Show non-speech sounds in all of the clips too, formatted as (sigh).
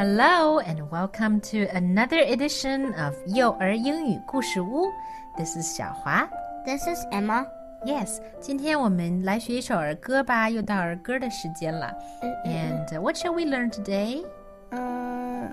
Hello and welcome to another edition of 幼儿英语故事屋. This is 小华. This is Emma. Yes, 今天我们来学一首儿歌吧，又到儿歌的时间了。And uh, what shall we learn today? Uh,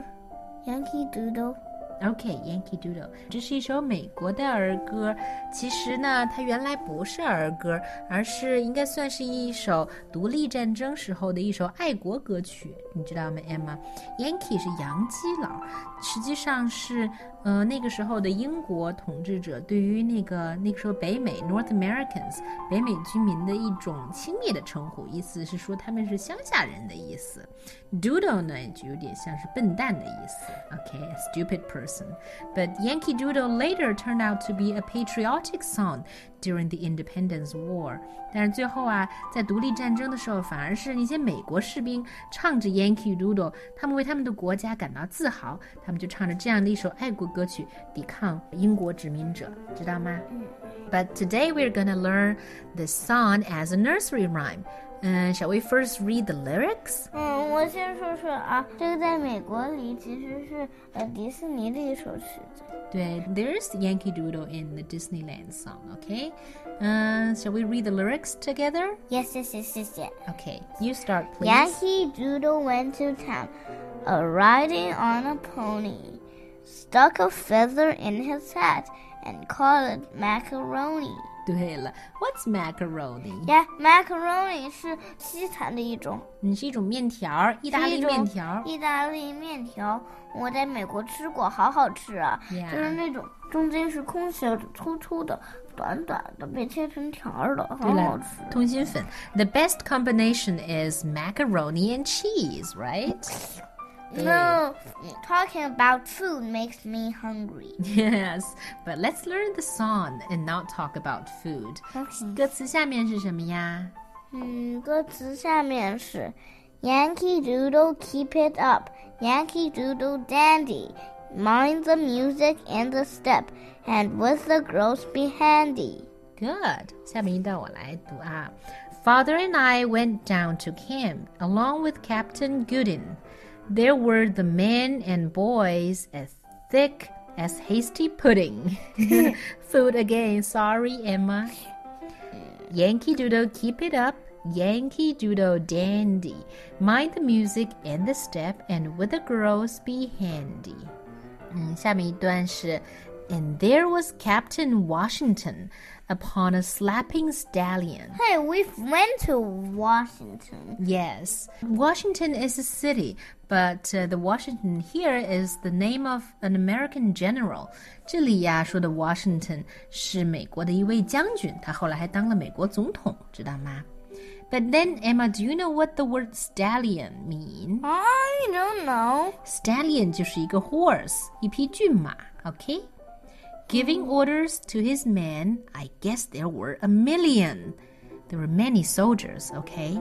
Yankee Doodle. OK, Yankee Doodle，这是一首美国的儿歌。其实呢，它原来不是儿歌，而是应该算是一首独立战争时候的一首爱国歌曲，你知道吗，Emma？Yankee 是洋基佬，实际上是呃那个时候的英国统治者对于那个那个时候北美 North Americans 北美居民的一种轻蔑的称呼，意思是说他们是乡下人的意思。Doodle 呢，就有点像是笨蛋的意思。OK，stupid person。But Yankee Doodle later turned out to be a patriotic song during the Independence War. 但是最后啊，在独立战争的时候，反而是那些美国士兵唱着 Yankee Doodle，他们为他们的国家感到自豪，他们就唱着这样的一首爱国歌曲抵抗英国殖民者，知道吗？嗯。But today we're gonna learn this song as a nursery rhyme. 嗯，Shall we first read the lyrics？嗯，我先说说啊，这个在美国里其实是呃迪士尼的一首曲子。对，There's Yankee Doodle in the Disneyland song. Okay. 嗯，Shall we read the lyrics together? Yes, yes, yes, yes, yes. Okay, you start, please. Yankee Doodle went to town, a riding on a pony, stuck a feather in his hat, and called it macaroni. 对了，What's macaroni? Yeah, macaroni 是西餐的一种，嗯，是一种面条，意大利面条。意大利面条，我在美国吃过，好好吃啊！就是那种中间是空心的、粗粗的、短短的，被切成条的，好好吃。通心粉。The best combination is macaroni and cheese, right? Mm. No, talking about food makes me hungry. (laughs) Yes, but let's learn the song and not talk about food. 歌词下面是什么呀？嗯，歌词下面是 Yankee Doodle keep it up, Yankee Doodle dandy, mind the music and the step, and with the girls be handy. Good，下面一段我来读啊。Father and I went down to camp along with Captain Goodwin. There were the men and boys as thick as hasty pudding. (laughs) Food again, sorry, Emma. Yankee Doodle, keep it up. Yankee Doodle dandy. Mind the music and the step, and with the girls be handy. 嗯，下面一段是 and there was Captain Washington upon a slapping stallion. Hey, we've went to Washington. Yes. Washington is a city, but uh, the Washington here is the name of an American general. 这里呀说的 Washington 是美国的一位将军，他后来还当了美国总统，知道吗？But then, Emma, do you know what the word stallion mean? I don't know. Stallion 就是一个 horse，一匹骏马。Okay. Giving orders to his men, I guess there were a million. There were many soldiers, okay?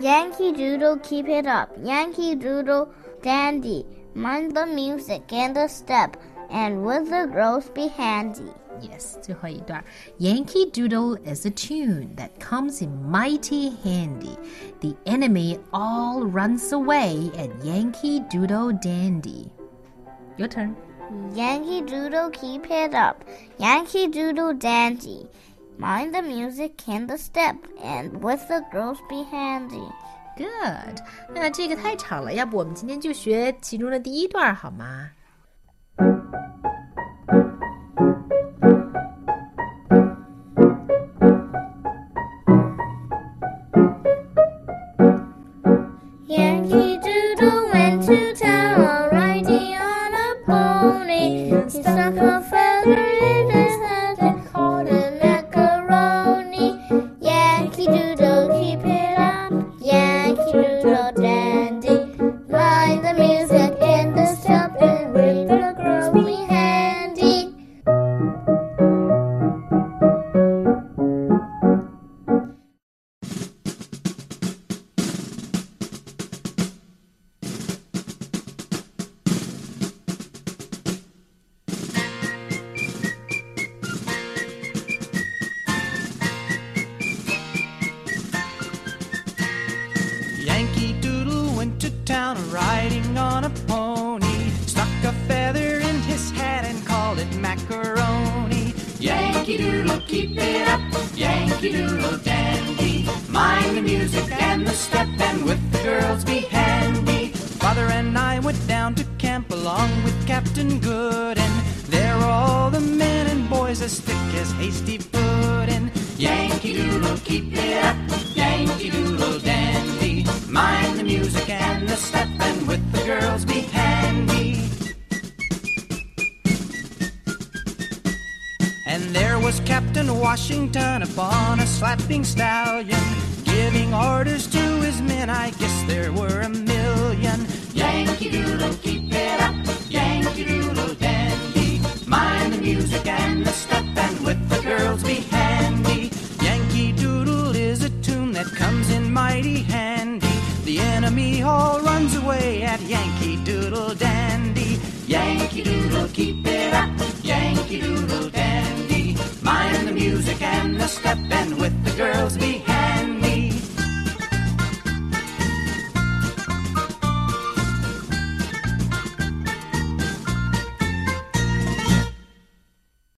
Yankee Doodle, keep it up. Yankee Doodle, dandy. Mind the music and the step, and with the girls be handy. Yes, 最后一段. Yankee Doodle is a tune that comes in mighty handy. The enemy all runs away at Yankee Doodle Dandy. Your turn. Yankee Doodle, keep it up. Yankee Doodle, dandy. Mind the music and the step, and with the girls be handy. Good. 那这个太长了，要不我们今天就学其中的第一段好吗？ Keep it up, Yankee Doodle Dandy. Mind the music and the step, and with the girls be handy. Father and I went down to camp along with Captain Good, and there were all the men and boys as thick as hasty pudding. Yankee Doodle, keep it up, Yankee Doodle Dandy. Mind the music and the step, and with the girls be And there was Captain Washington upon a slapping stallion, giving orders to his men. I guess there were a million. Yankee Doodle, keep it up, Yankee Doodle Dandy. Mind the music and the step, and with the girls be handy. Yankee Doodle is a tune that comes in mighty handy. The enemy all runs away at Yankee Doodle Dandy. Yankee Doodle, keep step and